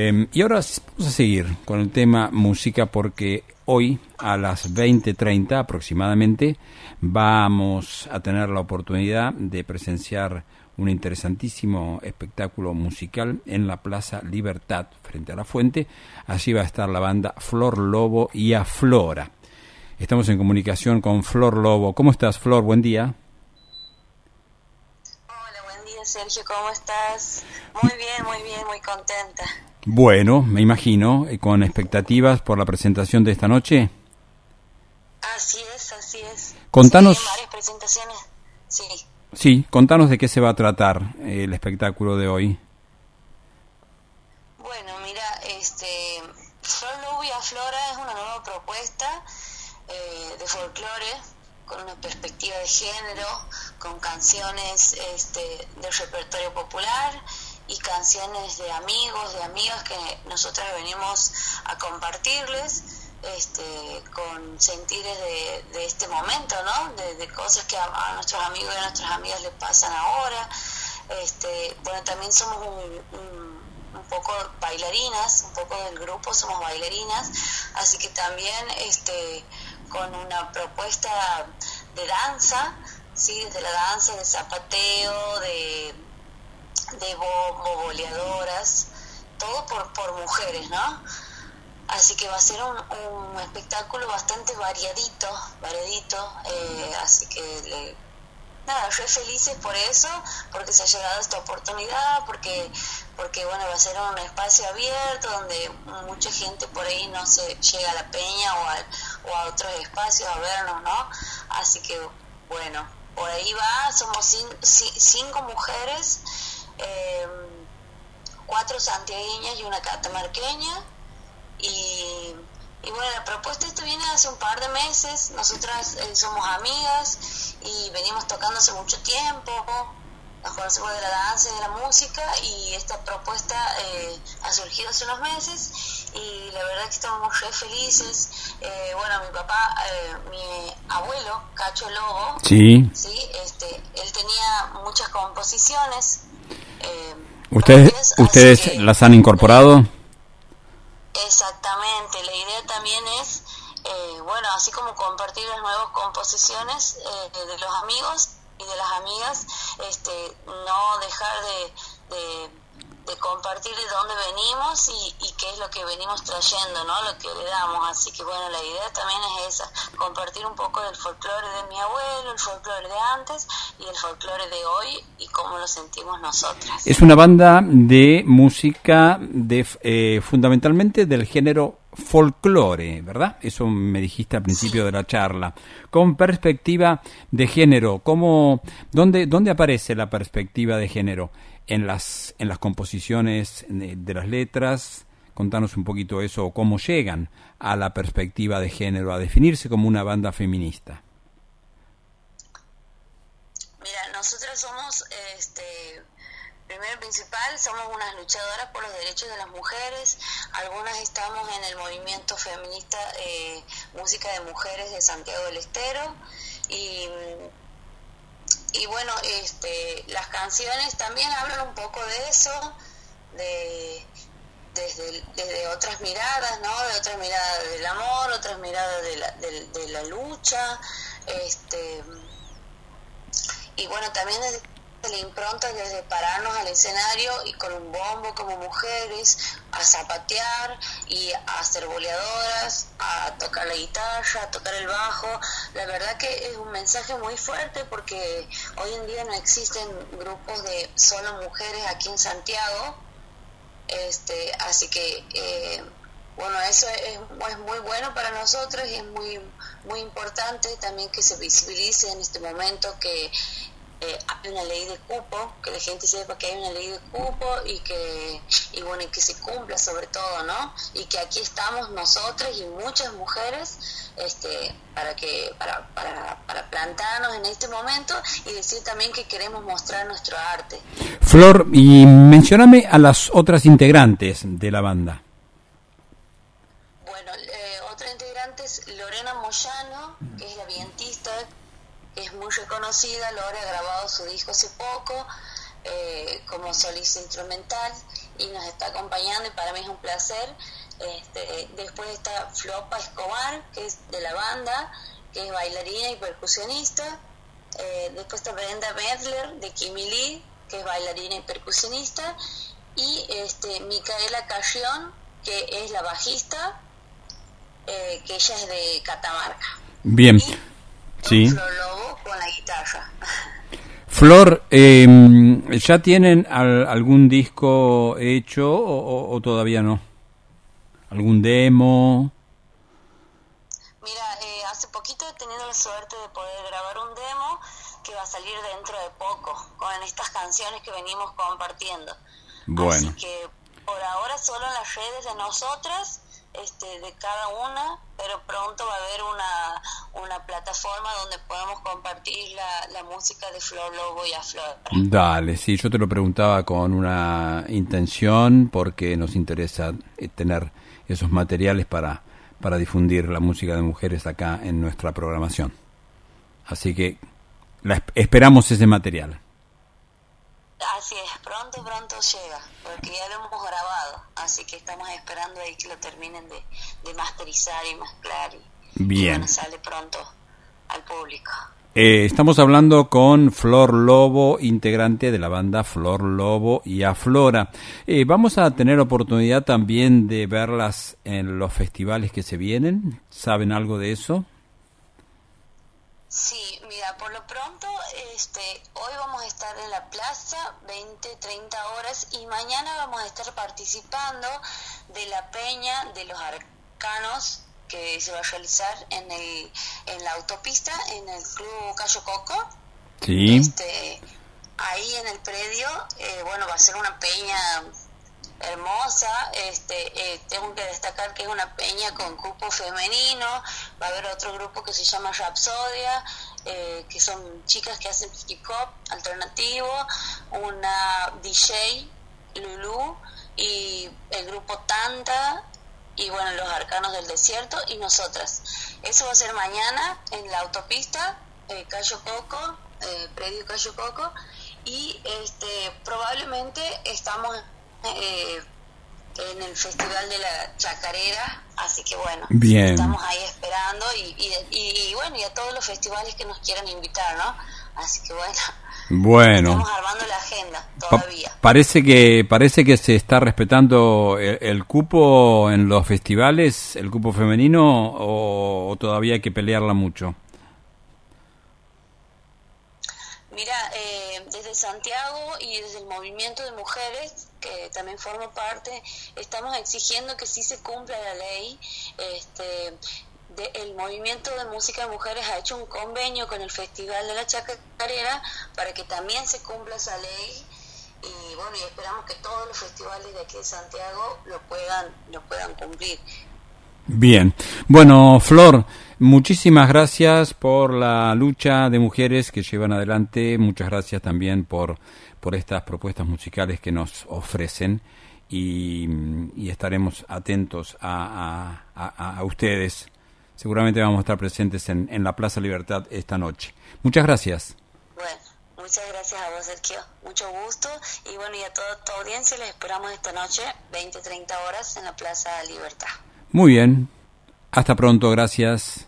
Eh, y ahora vamos a seguir con el tema música porque hoy a las 20.30 aproximadamente vamos a tener la oportunidad de presenciar un interesantísimo espectáculo musical en la Plaza Libertad frente a la fuente. Allí va a estar la banda Flor Lobo y Aflora. Estamos en comunicación con Flor Lobo. ¿Cómo estás, Flor? Buen día. Hola, buen día, Sergio. ¿Cómo estás? Muy bien, muy bien, muy contenta. Bueno, me imagino, con expectativas por la presentación de esta noche. Así es, así es. Contanos. Sí, varias presentaciones. Sí. Sí, contanos de qué se va a tratar el espectáculo de hoy. Bueno, mira, este, Flor Lobo y Aflora es una nueva propuesta eh, de folclore con una perspectiva de género, con canciones este, del repertorio popular y canciones de amigos, de amigas que nosotras venimos a compartirles este, con sentires de, de este momento, ¿no? De, de cosas que a, nuestros amigos y a nuestras amigas les pasan ahora. Este, bueno, también somos un, un, poco bailarinas, un poco del grupo somos bailarinas, así que también este, con una propuesta de danza, ¿sí? Desde la danza, de zapateo, de, de bombo, boleadoras, todo por, por mujeres, ¿no? Así que va a ser un, un espectáculo bastante variadito, variadito, eh, así que le, nada, re felices por eso, porque se ha llegado esta oportunidad, porque porque bueno, va a ser un espacio abierto donde mucha gente por ahí no se llega a la peña o a, o a otros espacios a vernos, ¿no? Así que bueno, por ahí va, somos cinco mujeres, eh, cuatro santiagueñas y una catamarqueña y, y, bueno, la propuesta esto viene hace un par de meses, nosotras eh, somos amigas y venimos tocando hace mucho tiempo, nos conocemos de la danza y de la música y esta propuesta eh, ha surgido hace unos meses y la verdad que estamos re felices. Eh, bueno, mi papá, eh, mi abuelo, Cacho Lobo, sí. ¿sí? Este, él tenía muchas composiciones. ¿Ustedes, propias, ¿ustedes que, las han incorporado? Exactamente, la idea también es, eh, bueno, así como compartir las nuevas composiciones eh, de los amigos y de las amigas, este, no dejar de, de, de compartir de dónde venimos y, y, qué es lo que venimos trayendo, ¿no? Lo que le damos. Así que bueno, la idea también es esa, compartir un poco del folclore de mi abuelo, el folclore de antes y el folclore de hoy y cómo lo sentimos nosotras. Es una banda de música de eh, fundamentalmente del género folclore, ¿verdad? Eso me dijiste al principio sí. de la charla. Con perspectiva de género, ¿cómo, dónde, ¿dónde aparece la perspectiva de género? En las, en las composiciones de, de las letras, contanos un poquito eso, cómo llegan a la perspectiva de género, a definirse como una banda feminista. Mira, nosotros somos, este, primero y principal, somos unas luchadoras por los derechos de las mujeres, algunas estamos en el movimiento feminista eh, Música de Mujeres de Santiago del Estero. Y, y bueno, este, las canciones también hablan un poco de eso, de desde, desde otras miradas, ¿no? De otras miradas del amor, otras miradas de la, de, de la lucha, este y bueno, también desde la impronta desde pararnos al escenario y con un bombo como mujeres a zapatear y a ser boleadoras, a tocar la guitarra, a tocar el bajo. La verdad que es un mensaje muy fuerte porque hoy en día no existen grupos de solo mujeres aquí en Santiago. Este, así que eh, bueno, eso es, es, muy bueno para nosotros y es muy, muy importante también que se visibilice en este momento que eh, hay una ley de cupo, que la gente sepa que hay una ley de cupo y que, y bueno, y que se cumpla sobre todo, ¿no? Y que aquí estamos nosotras y muchas mujeres este, para, que, para, para, para plantarnos en este momento y decir también que queremos mostrar nuestro arte. Flor, y mencioname a las otras integrantes de la banda. Bueno, eh, otra integrante es Lorena Moyano, que es la vientista, es muy reconocida. Lore ha grabado su disco hace poco eh, como solista instrumental. y nos está acompañando y para mí es un placer. Este, después está Flopa Escobar, que es de la banda, que es bailarina y percusionista. Eh, después está Brenda Medler de Kimili, que es bailarina y percusionista. Y este, Micaela Carrión, que es la bajista, eh, que ella es de Catamarca. Bien. sí. Flor con la guitarra. Flor, em, ¿ya tienen algún disco hecho o, todavía no? ¿Algún demo? Mira, eh, hace poquito he tenido la suerte de poder grabar un demo que va a salir dentro de poco, con estas canciones que venimos compartiendo. Bueno. Así que por ahora solo en las redes de nosotras este, de cada una, pero pronto va a haber una, una plataforma donde podemos compartir la, la música de Flor Lobo y a Flor. Dale, sí, yo te lo preguntaba con una intención porque nos interesa eh, tener esos materiales para, para difundir la música de mujeres acá en nuestra programación. Así que la, esperamos ese material. Así es, pronto, pronto llega, porque ya lo hemos grabado, así que estamos esperando ahí que lo terminen de, de masterizar y mezclar y, Bien. sale pronto al público. Eh, estamos hablando con Flor Lobo, integrante de la banda Flor Lobo y Aflora. Eh, vamos a tener oportunidad también de verlas en los festivales que se vienen. ¿Saben algo de eso? Sí, mira, por lo pronto, este, hoy vamos a estar en la plaza 20, 30 horas y mañana vamos a estar participando de la peña de los arcanos que se va a realizar en el en la autopista en el club Cayo Coco. Sí. Este, ahí en el predio, eh, bueno, va a ser una peña hermosa. Este, eh, tengo que destacar que es una peña con grupo femenino. Va a haber otro grupo que se llama Rapsodia, eh, que son chicas que hacen hip hop alternativo. Una DJ, Lulu, y el grupo Tanta. Y bueno, los arcanos del desierto y nosotras. Eso va a ser mañana en la autopista, eh, Cayo Coco, eh, predio Cayo Coco. Y este, probablemente estamos eh, en el Festival de la Chacarera, así que bueno, Bien. estamos ahí esperando y, y, bueno, y a todos los festivales que nos quieran invitar, ¿no? Así que bueno. Bueno. Estamos armando la agenda todavía. parece que parece que se está respetando el, cupo en los festivales, el cupo femenino, o, todavía hay que pelearla mucho. Mira, eh, Santiago y desde el movimiento de mujeres que también formo parte, estamos exigiendo que sí se cumpla la ley. Este, el movimiento de música de mujeres ha hecho un convenio con el Festival de la Chacarera para que también se cumpla esa ley. Y bueno y esperamos que todos los festivales de aquí de Santiago lo puedan lo puedan cumplir. Bien. Bueno Flor muchísimas gracias por la lucha de mujeres que llevan adelante muchas gracias también por por estas propuestas musicales que nos ofrecen y, estaremos atentos a, a, ustedes. Seguramente vamos a estar presentes en, en la Plaza Libertad esta noche. Muchas gracias. Bueno, muchas gracias a vos, Sergio. Mucho gusto. Y bueno, y a toda tu audiencia les esperamos esta noche, 20-30 horas, en la Plaza Libertad. Muy bien. Hasta pronto, gracias.